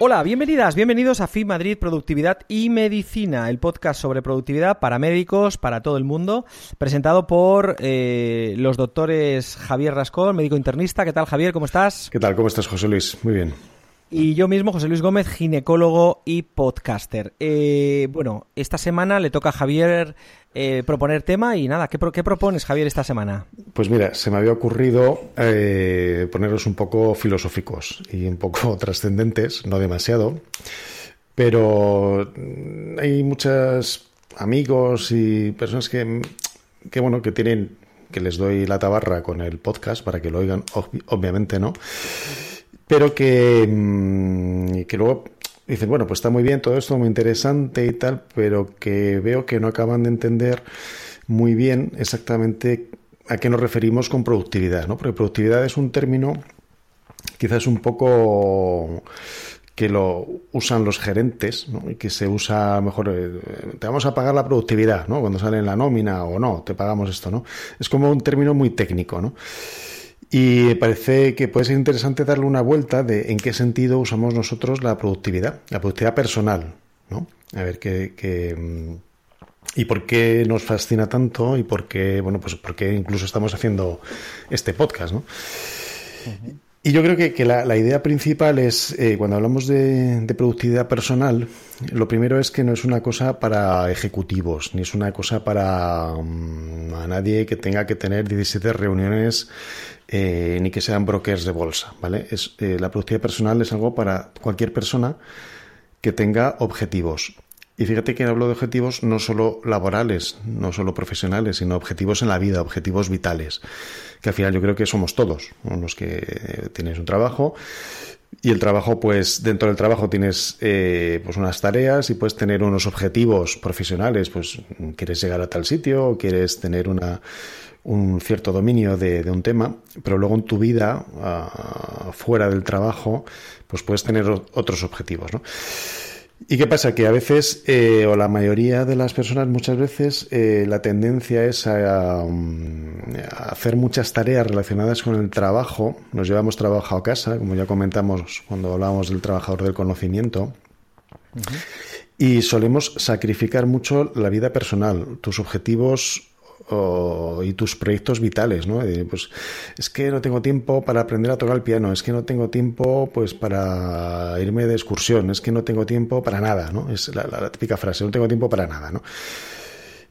Hola, bienvenidas, bienvenidos a FI Madrid Productividad y Medicina, el podcast sobre productividad para médicos, para todo el mundo, presentado por eh, los doctores Javier Rascón, médico internista. ¿Qué tal, Javier? ¿Cómo estás? ¿Qué tal? ¿Cómo estás, José Luis? Muy bien. Y yo mismo, José Luis Gómez, ginecólogo y podcaster. Eh, bueno, esta semana le toca a Javier eh, proponer tema y nada, ¿qué, qué propones, Javier, esta semana? Pues mira, se me había ocurrido eh, ponerlos un poco filosóficos y un poco trascendentes, no demasiado, pero hay muchos amigos y personas que, que bueno, que tienen, que les doy la tabarra con el podcast para que lo oigan, ob- obviamente, ¿no? Pero que, mm, que luego dicen, bueno, pues está muy bien todo esto, muy interesante y tal, pero que veo que no acaban de entender muy bien exactamente a qué nos referimos con productividad, ¿no? Porque productividad es un término quizás un poco que lo usan los gerentes ¿no? y que se usa mejor eh, te vamos a pagar la productividad ¿no? cuando sale en la nómina o no te pagamos esto no es como un término muy técnico ¿no? Y me parece que puede ser interesante darle una vuelta de en qué sentido usamos nosotros la productividad, la productividad personal, ¿no? A ver qué, qué, mm, y por qué nos fascina tanto y por qué, bueno, pues por qué incluso estamos haciendo este podcast, ¿no? Y yo creo que, que la, la idea principal es, eh, cuando hablamos de, de productividad personal, lo primero es que no es una cosa para ejecutivos, ni es una cosa para mm, a nadie que tenga que tener 17 reuniones, eh, ni que sean brokers de bolsa, ¿vale? Es, eh, la productividad personal es algo para cualquier persona que tenga objetivos. Y fíjate que hablo de objetivos no solo laborales, no solo profesionales, sino objetivos en la vida, objetivos vitales, que al final yo creo que somos todos, los que eh, tienes un trabajo y el trabajo, pues dentro del trabajo tienes eh, pues unas tareas y puedes tener unos objetivos profesionales, pues quieres llegar a tal sitio o quieres tener una, un cierto dominio de, de un tema, pero luego en tu vida, ah, fuera del trabajo, pues puedes tener otros objetivos, ¿no? ¿Y qué pasa? Que a veces, eh, o la mayoría de las personas, muchas veces, eh, la tendencia es a, um, a hacer muchas tareas relacionadas con el trabajo. Nos llevamos trabajo a casa, como ya comentamos cuando hablábamos del trabajador del conocimiento. Y solemos sacrificar mucho la vida personal, tus objetivos y tus proyectos vitales, ¿no? Pues es que no tengo tiempo para aprender a tocar el piano, es que no tengo tiempo pues para irme de excursión, es que no tengo tiempo para nada, ¿no? Es la, típica frase, no tengo tiempo para nada, ¿no?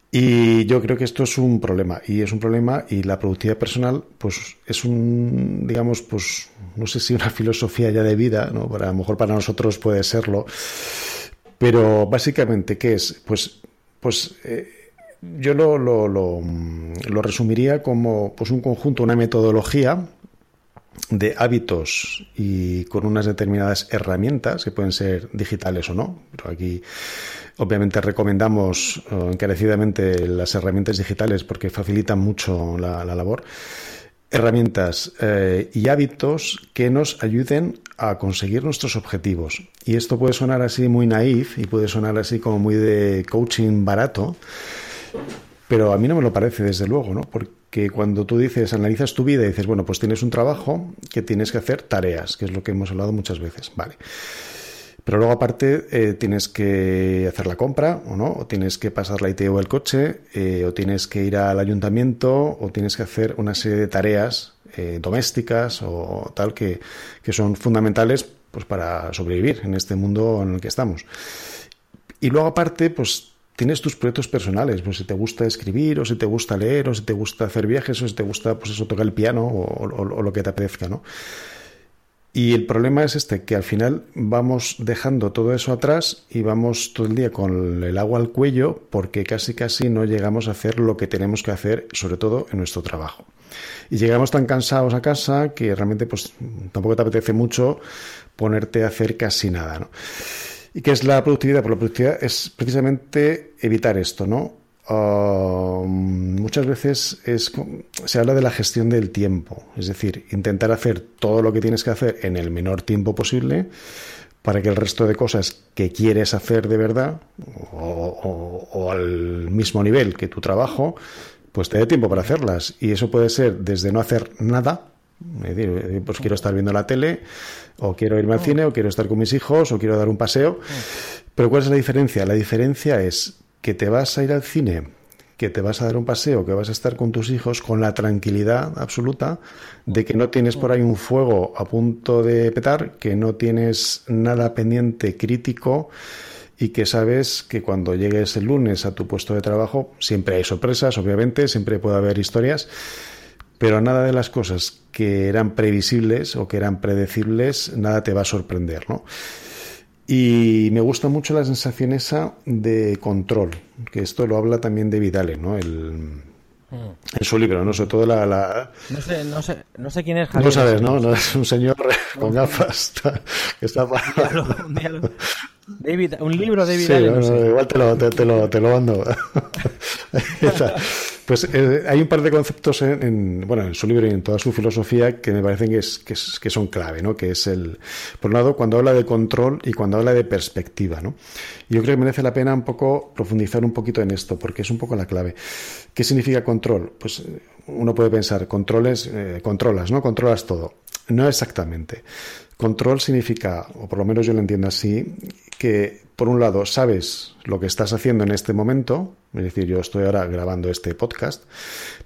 Y yo creo que esto es un problema, y es un problema, y la productividad personal, pues es un, digamos, pues no sé si una filosofía ya de vida, ¿no? A lo mejor para nosotros puede serlo, pero básicamente, ¿qué es? Pues, pues eh, yo lo, lo, lo, lo resumiría como pues un conjunto, una metodología de hábitos y con unas determinadas herramientas que pueden ser digitales o no. Pero aquí obviamente recomendamos eh, encarecidamente las herramientas digitales porque facilitan mucho la, la labor. Herramientas eh, y hábitos que nos ayuden a conseguir nuestros objetivos. Y esto puede sonar así muy naif y puede sonar así como muy de coaching barato, pero a mí no me lo parece, desde luego, ¿no? Porque que cuando tú dices, analizas tu vida y dices, bueno, pues tienes un trabajo que tienes que hacer tareas, que es lo que hemos hablado muchas veces, vale. Pero luego aparte eh, tienes que hacer la compra o no, o tienes que pasar la ITO el coche, eh, o tienes que ir al ayuntamiento, o tienes que hacer una serie de tareas eh, domésticas o tal que, que son fundamentales pues para sobrevivir en este mundo en el que estamos. Y luego aparte, pues tienes tus proyectos personales, pues si te gusta escribir, o si te gusta leer, o si te gusta hacer viajes, o si te gusta, pues eso, tocar el piano, o, o lo que te apetezca, ¿no? Y el problema es este, que al final vamos dejando todo eso atrás y vamos todo el día con el agua al cuello porque casi casi no llegamos a hacer lo que tenemos que hacer, sobre todo en nuestro trabajo. Y llegamos tan cansados a casa que realmente pues tampoco te apetece mucho ponerte a hacer casi nada, ¿no? ¿Y qué es la productividad? Pues la productividad es precisamente evitar esto, ¿no? Muchas veces es, se habla de la gestión del tiempo, es decir, intentar hacer todo lo que tienes que hacer en el menor tiempo posible para que el resto de cosas que quieres hacer de verdad o, al mismo nivel que tu trabajo, pues te dé tiempo para hacerlas. Y eso puede ser desde no hacer nada, es decir, pues quiero estar viendo la tele, o quiero irme al cine, o quiero estar con mis hijos, o quiero dar un paseo. Pero ¿cuál es la diferencia? La diferencia es que te vas a ir al cine, que te vas a dar un paseo, que vas a estar con tus hijos con la tranquilidad absoluta de que no tienes por ahí un fuego a punto de petar, que no tienes nada pendiente crítico y que sabes que cuando llegues el lunes a tu puesto de trabajo siempre hay sorpresas, obviamente, siempre puede haber historias, pero nada de las cosas que eran previsibles o que eran predecibles, nada te va a sorprender, ¿no? Y me gusta mucho la sensación esa de control, que esto lo habla también de Vidale, ¿no? El, en su libro, ¿no? Sobre todo la... la... No, sé, no, sé, no sé quién es Javier. No sabes, ¿no? No es un señor con gafas que está... Un diálogo, David, un libro de David sí, Allen, no, no sé. igual te lo, te, te lo, te lo mando. pues eh, hay un par de conceptos en, en, bueno, en su libro y en toda su filosofía que me parecen que, es, que, es, que son clave, ¿no? Que es el, por un lado, cuando habla de control y cuando habla de perspectiva, ¿no? Yo creo que merece la pena un poco profundizar un poquito en esto, porque es un poco la clave. ¿Qué significa control? Pues uno puede pensar, controles, eh, controlas, ¿no? Controlas todo. No exactamente. Control significa, o por lo menos yo lo entiendo así, que por un lado sabes lo que estás haciendo en este momento, es decir, yo estoy ahora grabando este podcast,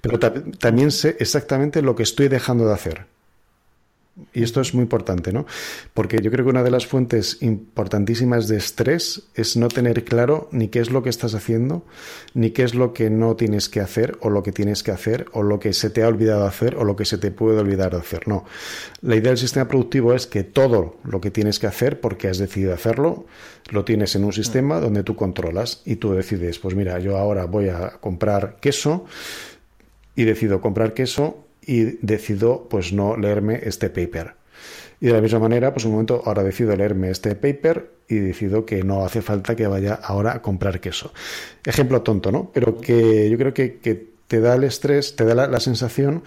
pero ta también sé exactamente lo que estoy dejando de hacer. Y esto es muy importante, ¿no? Porque yo creo que una de las fuentes importantísimas de estrés es no tener claro ni qué es lo que estás haciendo, ni qué es lo que no tienes que hacer, o lo que tienes que hacer, o lo que se te ha olvidado hacer, o lo que se te puede olvidar hacer. No. La idea del sistema productivo es que todo lo que tienes que hacer, porque has decidido hacerlo, lo tienes en un sistema donde tú controlas y tú decides, pues mira, yo ahora voy a comprar queso y decido comprar queso y decido pues no leerme este paper. Y de la misma manera, pues un momento, ahora decido leerme este paper y decido que no hace falta que vaya ahora a comprar queso. Ejemplo tonto, ¿no? Pero que yo creo que, que te da el estrés, te da la, sensación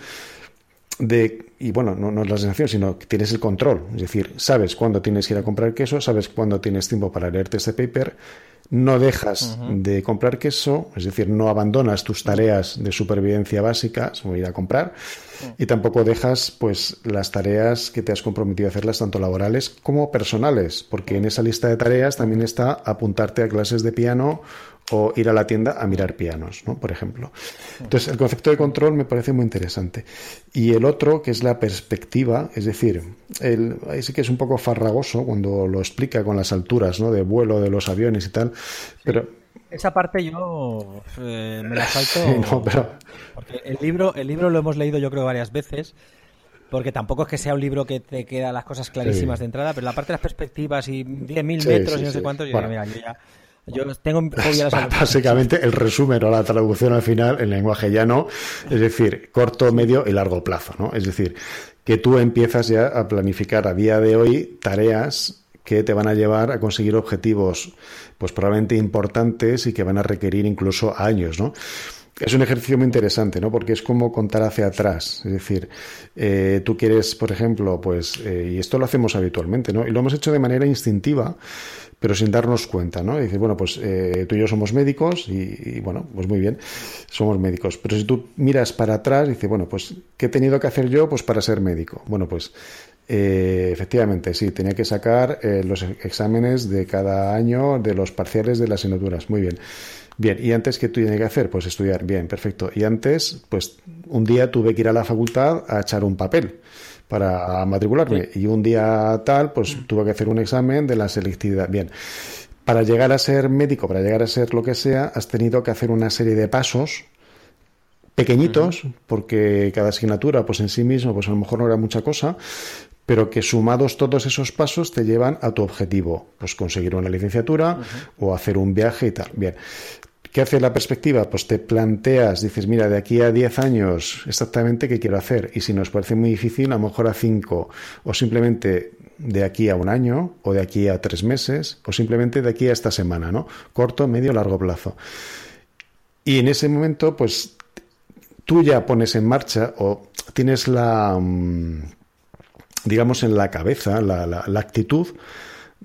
de, y bueno, no, no, es la sensación, sino que tienes el control. Es decir, sabes cuándo tienes que ir a comprar queso, sabes cuándo tienes tiempo para leerte este paper, no dejas uh -huh. de comprar queso, es decir, no abandonas tus tareas de supervivencia básicas, como ir a comprar, uh -huh. y tampoco dejas pues las tareas que te has comprometido a hacerlas, tanto laborales como personales, porque en esa lista de tareas también está apuntarte a clases de piano o ir a la tienda a mirar pianos, ¿no? Por ejemplo. Entonces, el concepto de control me parece muy interesante. Y el otro, que es la perspectiva, es decir, el, ahí sí que es un poco farragoso cuando lo explica con las alturas, ¿no? De vuelo de los aviones y tal, pero... Esa parte yo eh, me la salto. Sí, no, pero... Porque el libro, el libro lo hemos leído yo creo varias veces. Porque tampoco es que sea un libro que te queda las cosas clarísimas sí. de entrada, pero la parte de las perspectivas y 10.000 sí, metros sí, y no sé cuántos, yo, bueno. mira, yo ya yo tengo Básicamente el resumen o la traducción al final en lenguaje llano, es decir, corto, medio y largo plazo, ¿no? Es decir, que tú empiezas ya a planificar a día de hoy tareas que te van a llevar a conseguir objetivos pues probablemente importantes y que van a requerir incluso años, ¿no? Es un ejercicio muy interesante, ¿no? Porque es como contar hacia atrás. Es decir, eh, tú quieres, por ejemplo, pues, eh, y esto lo hacemos habitualmente, ¿no? Y lo hemos hecho de manera instintiva, pero sin darnos cuenta, ¿no? Y dices, bueno, pues eh, tú y yo somos médicos y, bueno, pues muy bien, somos médicos. Pero si tú miras para atrás, dices, bueno, pues, ¿qué he tenido que hacer yo pues para ser médico? Bueno, pues efectivamente, sí, tenía que sacar los exámenes de cada año de los parciales de las asignaturas. Muy bien. Bien, ¿y antes qué tuve que hacer? Pues estudiar. Bien, perfecto. Y antes, pues un día tuve que ir a la facultad a echar un papel para matricularme. Y un día tal, pues mm. tuve que hacer un examen de la selectividad. Bien. Para llegar a ser médico, para llegar a ser lo que sea, has tenido que hacer una serie de pasos pequeñitos, porque cada asignatura, pues en sí mismo, pues a lo mejor no era mucha cosa, pero que sumados todos esos pasos te llevan a tu objetivo, pues conseguir una licenciatura o hacer un viaje y tal. Bien. ¿Qué hace la perspectiva? Pues te planteas, dices, mira, de aquí a 10 años exactamente qué quiero hacer. Y si nos parece muy difícil, a lo mejor a 5 o simplemente de aquí a un año o de aquí a tres meses o simplemente de aquí a esta semana, ¿no? Corto, medio, largo plazo. Y en ese momento, pues tú ya pones en marcha o tienes la, mm, digamos, en la cabeza, la, la actitud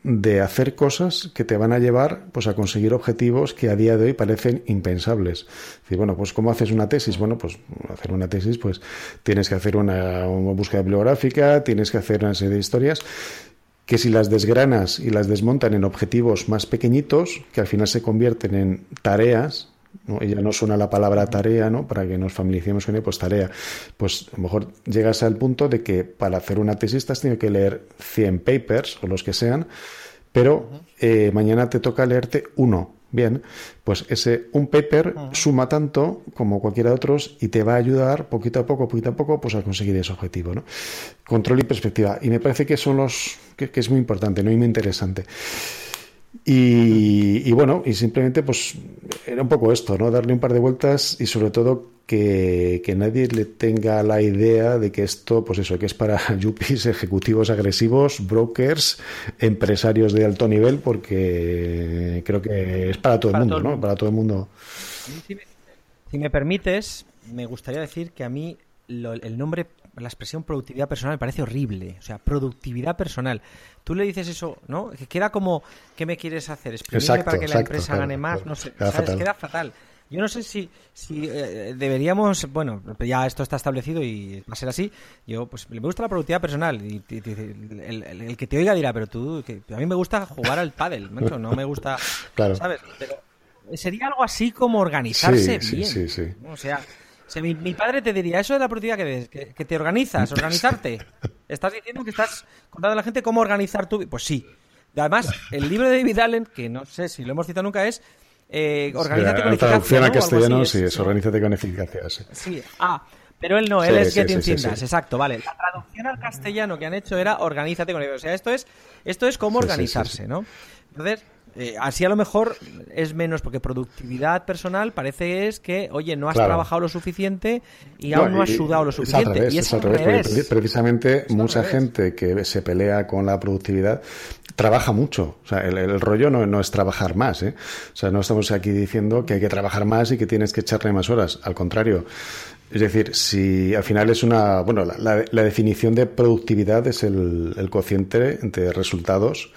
de hacer cosas que te van a llevar pues a conseguir objetivos que a día de hoy parecen impensables. Y bueno, pues ¿cómo haces una tesis? Bueno, pues hacer una tesis, pues tienes que hacer una, búsqueda bibliográfica, tienes que hacer una serie de historias que si las desgranas y las desmontan en objetivos más pequeñitos, que al final se convierten en tareas, ¿no? ya no suena la palabra tarea, ¿no? Para que nos familiaricemos con ella, pues tarea. Pues a lo mejor llegas al punto de que para hacer una tesis has tenido que leer 100 papers o los que sean, pero eh, mañana te toca leerte uno. Bien, pues ese un paper suma tanto como cualquiera de otros y te va a ayudar poquito a poco, poquito a poco, pues a conseguir ese objetivo, ¿no? Control y perspectiva. Y me parece que son los que, que es muy importante, ¿no? Y muy interesante. Y, bueno, y simplemente pues era un poco esto, ¿no? Darle un par de vueltas y sobre todo que, nadie le tenga la idea de que esto, pues eso, que es para yuppies, ejecutivos agresivos, brokers, empresarios de alto nivel, porque creo que es para todo el mundo, ¿no? Para todo el mundo. Si me, permites, me gustaría decir que a mí el nombre la expresión productividad personal me parece horrible. O sea, productividad personal. Tú le dices eso, ¿no? Que queda como, ¿qué me quieres hacer? Exprimirme para que la empresa gane más. no sé, queda Fatal. Queda fatal. Yo no sé si, si eh, deberíamos, bueno, ya esto está establecido y va a ser así. Yo, pues, me gusta la productividad personal. Y, el, que te oiga dirá, pero tú, que, a mí me gusta jugar al pádel, no me gusta, claro. ¿sabes? Pero sería algo así como organizarse bien. Sí, sí, sí. O sea, mi, padre te diría, eso es la productividad que, que, te organizas, organizarte. Estás diciendo que estás contando a la gente cómo organizar tu... Pues sí. Además, el libro de David Allen, que no sé si lo hemos citado nunca, es eh, Organízate con eficacia. traducción a castellano, sí, es Organízate con eficacia. Sí. ah, pero él no, él es Getting sí, exacto, vale. La traducción al castellano que han hecho era Organízate con eficacia. O sea, esto es, esto es cómo organizarse, ¿no? Entonces, eh, así a lo mejor es menos, porque productividad personal parece es que, oye, no has trabajado lo suficiente y aún no has sudado lo suficiente. Es al revés, precisamente mucha gente que se pelea con la productividad trabaja mucho. O sea, el, rollo no, no, es trabajar más. ¿eh? O sea, no estamos aquí diciendo que hay que trabajar más y que tienes que echarle más horas. Al contrario. Es decir, si al final es una. Bueno, la, la, definición de productividad es el, el cociente de resultados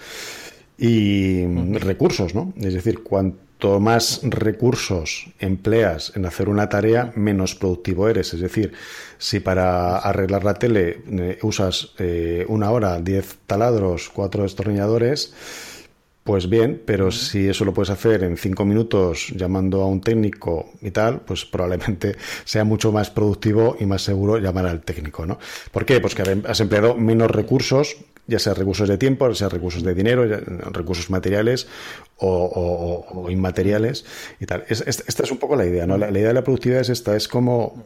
y recursos, ¿no? Es decir, cuanto más recursos empleas en hacer una tarea, menos productivo eres. Es decir, si para arreglar la tele eh, usas eh, una hora, diez taladros, cuatro destornilladores, pues bien, pero si eso lo puedes hacer en cinco minutos llamando a un técnico y tal, pues probablemente sea mucho más productivo y más seguro llamar al técnico, ¿no? ¿Por qué? Pues que has empleado menos recursos ya sea recursos de tiempo, ya sea recursos de dinero, recursos materiales o, inmateriales y tal. esta es un poco la idea, ¿no? La, idea de la productividad es esta, es como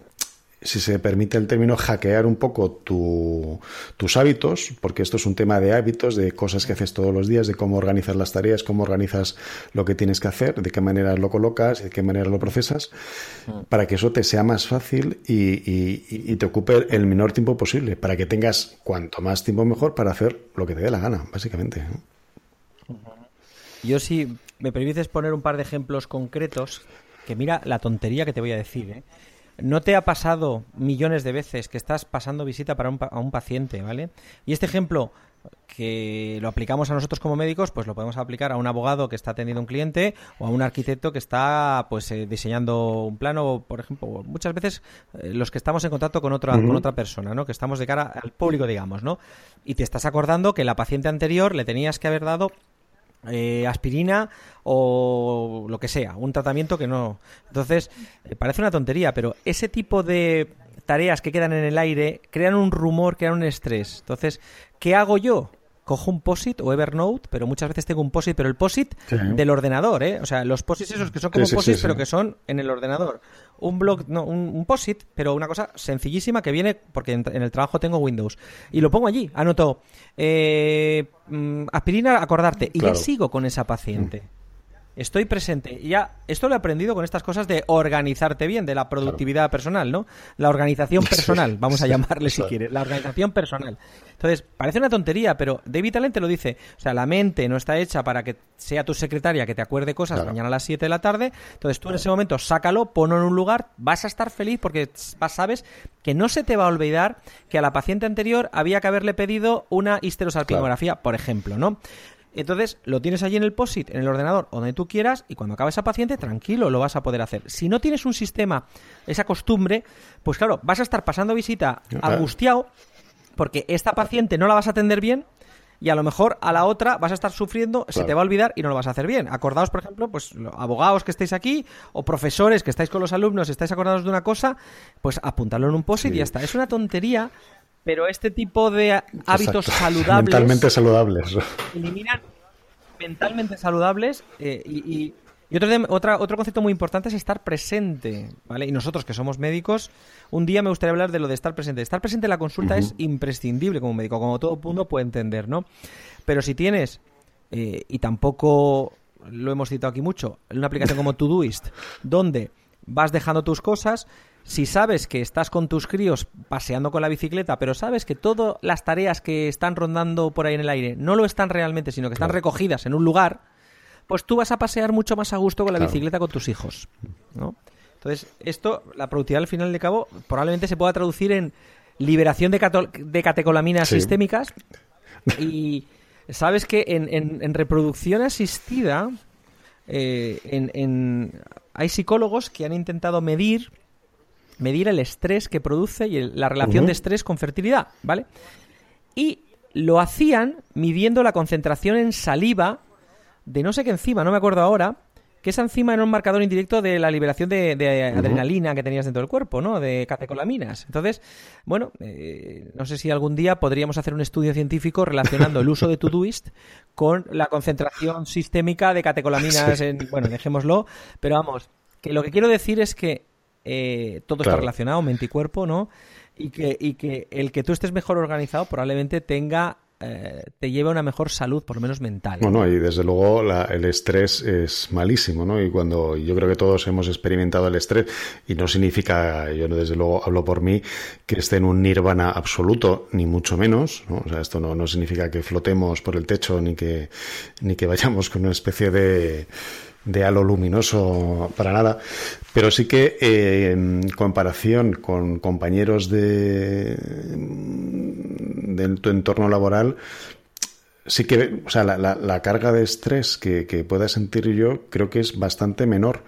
si se permite el término, hackear un poco tus hábitos, porque esto es un tema de hábitos, de cosas que haces todos los días, de cómo organizas las tareas, cómo organizas lo que tienes que hacer, de qué manera lo colocas, de qué manera lo procesas, mm. para que eso te sea más fácil y, te ocupe el menor tiempo posible, para que tengas cuanto más tiempo mejor para hacer lo que te dé la gana, básicamente. Yo si me permites poner un par de ejemplos concretos que mira la tontería que te voy a decir, ¿eh? ¿No te ha pasado millones de veces que estás pasando visita para un, a un paciente, ¿vale? Y este ejemplo que lo aplicamos a nosotros como médicos, pues lo podemos aplicar a un abogado que está atendiendo un cliente o a un arquitecto que está pues eh, diseñando un plano, por ejemplo, muchas veces eh, los que estamos en contacto con otra con otra persona, ¿no? Que estamos de cara al público, digamos, ¿no? Y te estás acordando que la paciente anterior le tenías que haber dado eh, aspirina o lo que sea, un tratamiento que no. Entonces, eh, parece una tontería, pero ese tipo de tareas que quedan en el aire crean un rumor, crean un estrés. Entonces, ¿qué hago yo? Cojo un POSIT o Evernote, pero muchas veces tengo un POSIT, pero el POSIT del ordenador, ¿eh? O sea, los POSITs esos que son como POSIT, pero que son en el ordenador. Un blog, no, un, un POSIT, pero una cosa sencillísima que viene, porque en, el trabajo tengo Windows, y lo pongo allí, anoto, eh, mm, aspirina, acordarte, y ya sigo con esa paciente. Estoy presente. Ya, esto lo he aprendido con estas cosas de organizarte bien, de la productividad personal, ¿no? La organización personal, vamos a llamarle si quieres, la organización personal. Entonces, parece una tontería, pero David Allen te lo dice. O sea, la mente no está hecha para que sea tu secretaria que te acuerde cosas mañana a las 7 de la tarde. Entonces, tú en ese momento sácalo, ponlo en un lugar, vas a estar feliz porque sabes que no se te va a olvidar que a la paciente anterior había que haberle pedido una histerosalpingografía, por ejemplo, ¿no? Entonces lo tienes allí en el POSIT, en el ordenador, donde tú quieras, y cuando acabe esa paciente, tranquilo, lo vas a poder hacer. Si no tienes un sistema, esa costumbre, pues claro, vas a estar pasando visita angustiado, porque esta paciente no la vas a atender bien, y a lo mejor a la otra vas a estar sufriendo, se te va a olvidar y no lo vas a hacer bien. Acordaos, por ejemplo, pues abogados que estéis aquí o profesores que estáis con los alumnos, estáis acordados de una cosa, pues apuntarlo en un post-it y ya está. Es una tontería, pero este tipo de hábitos saludables. Mentalmente saludables. Eliminan mentalmente saludables eh, y, otro, otra, otro concepto muy importante es estar presente, ¿vale? Y nosotros que somos médicos, un día me gustaría hablar de lo de estar presente. Estar presente en la consulta es imprescindible como médico, como todo mundo puede entender, ¿no? Pero si tienes, eh, y tampoco lo hemos citado aquí mucho, una aplicación como Todoist, donde vas dejando tus cosas, si sabes que estás con tus críos paseando con la bicicleta, pero sabes que todas las tareas que están rondando por ahí en el aire no lo están realmente, sino que están recogidas en un lugar, pues tú vas a pasear mucho más a gusto con la bicicleta con tus hijos, ¿no? Entonces, esto, la productividad al final de cabo, probablemente se pueda traducir en liberación de, de catecolaminas sistémicas y sabes que en, reproducción asistida eh, en, hay psicólogos que han intentado medir medir el estrés que produce y la relación de estrés con fertilidad, ¿vale? Y lo hacían midiendo la concentración en saliva de no sé qué enzima, no me acuerdo ahora, que esa enzima era un marcador indirecto de la liberación de, adrenalina que tenías dentro del cuerpo, ¿no? De catecolaminas. Entonces, bueno, eh, no sé si algún día podríamos hacer un estudio científico relacionando el uso de Todoist con la concentración sistémica de catecolaminas en... Bueno, dejémoslo, pero vamos, que lo que quiero decir es que eh, todo está relacionado, mente y cuerpo, ¿no? Y que, y que el que tú estés mejor organizado probablemente tenga eh, te lleve a una mejor salud, por lo menos mental. Bueno, y desde luego el estrés es malísimo, ¿no? Y cuando yo creo que todos hemos experimentado el estrés, y no significa, yo desde luego hablo por mí, que esté en un nirvana absoluto, ni mucho menos, ¿no? O sea, esto no, no significa que flotemos por el techo, ni que, ni que vayamos con una especie de de halo luminoso para nada, pero sí que eh, en comparación con compañeros de, de tu entorno laboral, sí que, o sea, la, carga de estrés que, pueda sentir yo creo que es bastante menor.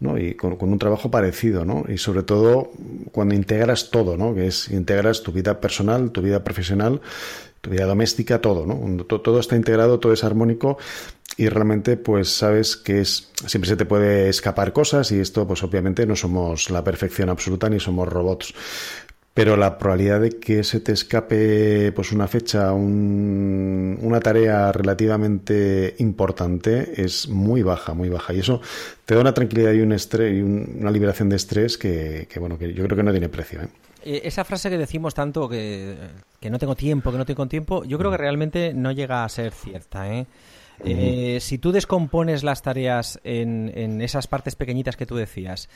¿no? y con, con, un trabajo parecido, ¿no? y sobre todo cuando integras todo, ¿no? que es integras tu vida personal, tu vida profesional, tu vida doméstica, todo, ¿no? todo está integrado, todo es armónico y realmente pues sabes que es siempre se te puede escapar cosas y esto pues obviamente no somos la perfección absoluta ni somos robots pero la probabilidad de que se te escape pues una fecha un, una tarea relativamente importante es muy baja muy baja y eso te da una tranquilidad y un estrés y una liberación de estrés que, bueno que yo creo que no tiene precio ¿eh? Eh, esa frase que decimos tanto que, que no tengo tiempo que no tengo tiempo yo creo que realmente no llega a ser cierta ¿eh? Eh, si tú descompones las tareas en, esas partes pequeñitas que tú decías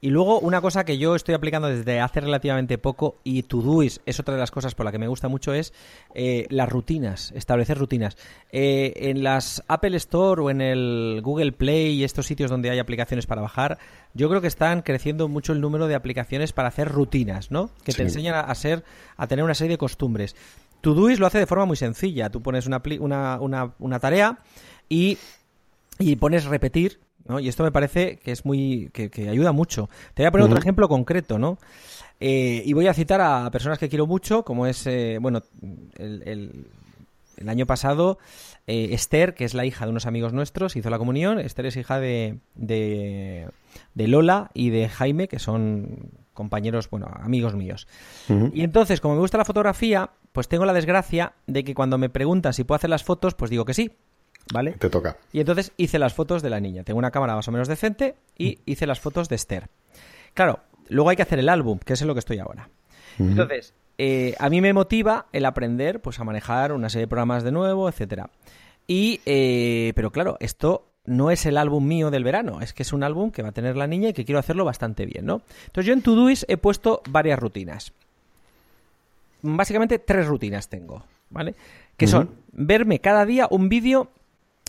Y luego una cosa que yo estoy aplicando desde hace relativamente poco y Todoist es otra de las cosas por la que me gusta mucho es eh, las rutinas, establecer rutinas. Eh, en las Apple Store o en el Google Play y estos sitios donde hay aplicaciones para bajar, yo creo que están creciendo mucho el número de aplicaciones para hacer rutinas, ¿no? Que te enseñan a, a ser, a tener una serie de costumbres. Todoist lo hace de forma muy sencilla. Tú pones una, pli- una, una, una tarea y, y pones repetir, ¿no? Y esto me parece que es muy. que, que ayuda mucho. Te voy a poner otro ejemplo concreto, ¿no? Eh, y voy a citar a personas que quiero mucho, como es, eh, bueno, el, el- el año pasado, eh, Esther, que es la hija de unos amigos nuestros, hizo la comunión. Esther es hija de, de, de Lola y de Jaime, que son compañeros, bueno, amigos míos. Y entonces, como me gusta la fotografía, pues tengo la desgracia de que cuando me preguntan si puedo hacer las fotos, pues digo que sí. ¿Vale? Te toca. Y entonces hice las fotos de la niña. Tengo una cámara más o menos decente y hice las fotos de Esther. Claro, luego hay que hacer el álbum, que es en lo que estoy ahora. Entonces, eh, a mí me motiva el aprender pues a manejar una serie de programas de nuevo, etcétera. Y, eh, pero claro, esto no es el álbum mío del verano, es que es un álbum que va a tener la niña y que quiero hacerlo bastante bien, ¿no? Entonces yo en Todoist he puesto varias rutinas. Básicamente tres rutinas tengo, ¿vale? Que son verme cada día un vídeo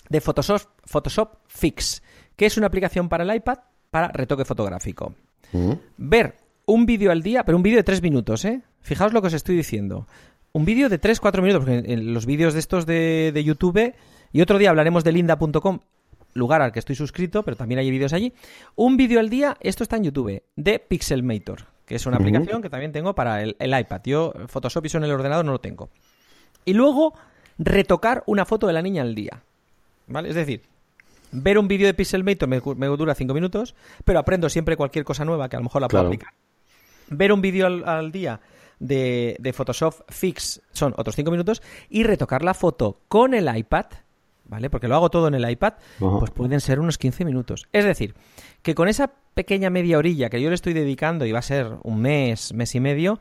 de Photoshop, Photoshop Fix, que es una aplicación para el iPad para retoque fotográfico. Ver un vídeo al día, pero un vídeo de tres minutos, ¿eh? Fijaos lo que os estoy diciendo. Un vídeo de 3-4 minutos, porque en los vídeos de estos de, de YouTube, y otro día hablaremos de linda.com, lugar al que estoy suscrito, pero también hay vídeos allí. Un vídeo al día, esto está en YouTube, de Pixelmator, que es una aplicación que también tengo para el, el iPad. Yo Photoshop y eso en el ordenador no lo tengo. Y luego, retocar una foto de la niña al día. ¿Vale? Es decir, ver un vídeo de Pixelmator me, me dura 5 minutos, pero aprendo siempre cualquier cosa nueva que a lo mejor la puedo Claro. aplicar. Ver un vídeo al, al día de, de Photoshop Fix son otros 5 minutos y retocar la foto con el iPad, ¿vale? Porque lo hago todo en el iPad, Ajá. pues pueden ser unos 15 minutos. Es decir, que con esa pequeña media orilla que yo le estoy dedicando, y va a ser un mes, mes y medio,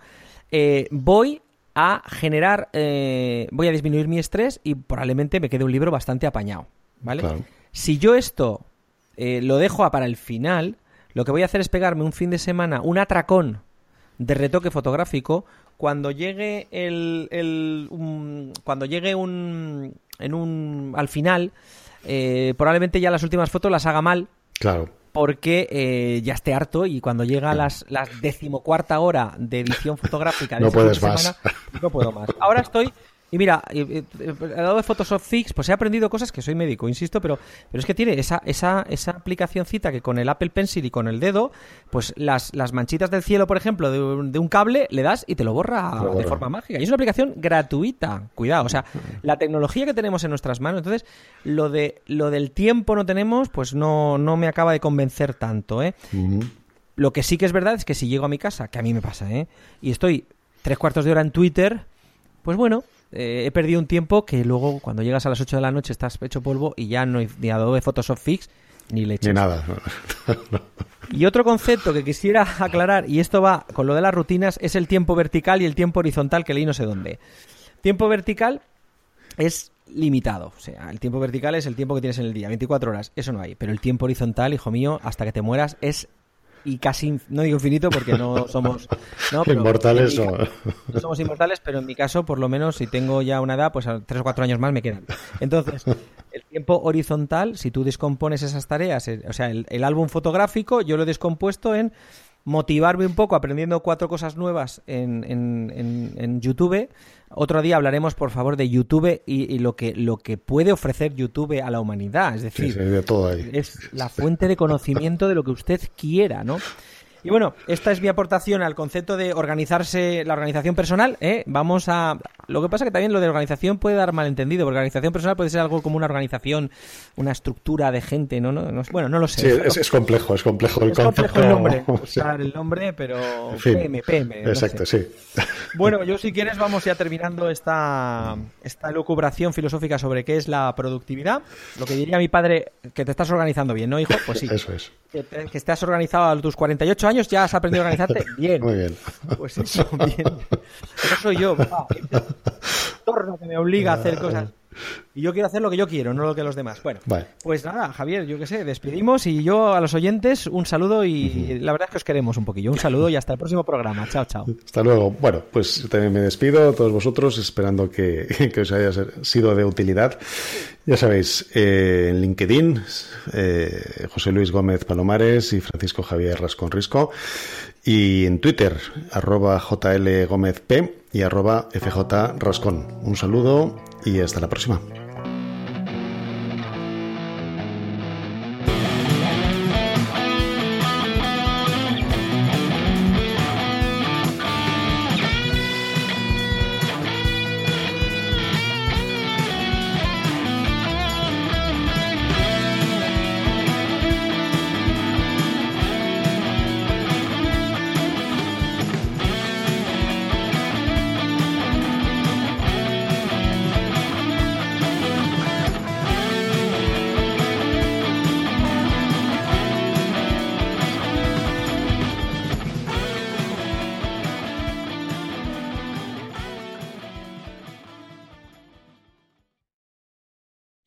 eh, voy a generar, eh, voy a disminuir mi estrés y probablemente me quede un libro bastante apañado, ¿vale? Claro. Si yo esto eh, lo dejo a para el final, lo que voy a hacer es pegarme un fin de semana, un atracón de retoque fotográfico cuando llegue el, el- un- cuando llegue un en un al final eh, probablemente ya las últimas fotos las haga mal Claro. Porque eh, ya esté harto y cuando llega las, las decimocuarta hora de edición fotográfica de No fin puedes de más. semana, no puedo más. Ahora estoy y mira, al lado de Photoshop Fix, pues he aprendido cosas que soy médico, insisto, pero, pero es que tiene esa, esa, esa aplicacioncita que con el Apple Pencil y con el dedo, pues las, las manchitas del cielo, por ejemplo, de un, de un cable, le das y te lo borra Lo de borra. forma mágica. Y es una aplicación gratuita, cuidado, o sea, la tecnología que tenemos en nuestras manos, entonces, lo de lo del tiempo no tenemos, pues no, no me acaba de convencer tanto, ¿eh? Lo que sí que es verdad es que si llego a mi casa, que a mí me pasa, ¿eh? Y estoy tres cuartos de hora en Twitter, pues bueno, eh, he perdido un tiempo que luego cuando llegas a las 8 de la noche estás hecho polvo y ya no hay ni Adobe Photoshop Fix ni leche. Ni nada. Y otro concepto que quisiera aclarar, y esto va con lo de las rutinas, es el tiempo vertical y el tiempo horizontal que leí no sé dónde. Tiempo vertical es limitado. O sea, el tiempo vertical es el tiempo que tienes en el día, 24 horas. Eso no hay. Pero el tiempo horizontal, hijo mío, hasta que te mueras es y casi, no digo infinito porque no somos no, pero Inmortales en mi o- ca- no somos inmortales, pero en mi caso, por lo menos, si tengo ya una edad, pues a tres o cuatro años más me quedan. Entonces, el tiempo horizontal, si tú descompones esas tareas, eh, o sea, el, el álbum fotográfico, yo lo he descompuesto en motivarme un poco aprendiendo cuatro cosas nuevas en, en- en- en YouTube. Otro día hablaremos, por favor, de YouTube y, y lo, que, lo que puede ofrecer YouTube a la humanidad. Es Sí, decir, sí, de todo ahí. es la fuente de conocimiento de lo que usted quiera, ¿no? Y bueno, esta es mi aportación al concepto de organizarse, la organización personal. ¿eh? Vamos a. Lo que pasa que también lo de organización puede dar malentendido, porque organización personal puede ser algo como una organización, una estructura de gente, ¿no? no, no- bueno, no lo sé. Sí, es, es complejo, es complejo el Es complejo concepto. el nombre, Sí. usar el nombre, pero En fin. PM, PM. no Exacto, sé. sí. Bueno, yo si quieres vamos ya terminando esta, esta lucubración filosófica sobre qué es la productividad. Lo que diría mi padre, que te estás organizando bien, ¿no, hijo? Pues sí. Eso es. Que, te- que estés organizado a tus 48 años, ya has aprendido a organizarte bien. Muy bien. Pues eso, bien. Eso soy yo, entorno que me obliga a hacer cosas. Y yo quiero hacer lo que yo quiero, no lo que los demás. Bueno, Vale. pues nada, Javier, yo qué sé, despedimos y yo a los oyentes un saludo y la verdad es que os queremos un poquillo. Un saludo y hasta el próximo programa. Chao, chao. Hasta luego. Bueno, pues yo también me despido a todos vosotros, esperando que, que os haya sido de utilidad. Ya sabéis, eh, en LinkedIn, eh, José Luis Gómez Palomares y Francisco Javier Rascón Risco. Y en Twitter, arroba JL Gómez P y arroba FJ Rascón. Un saludo y hasta la próxima.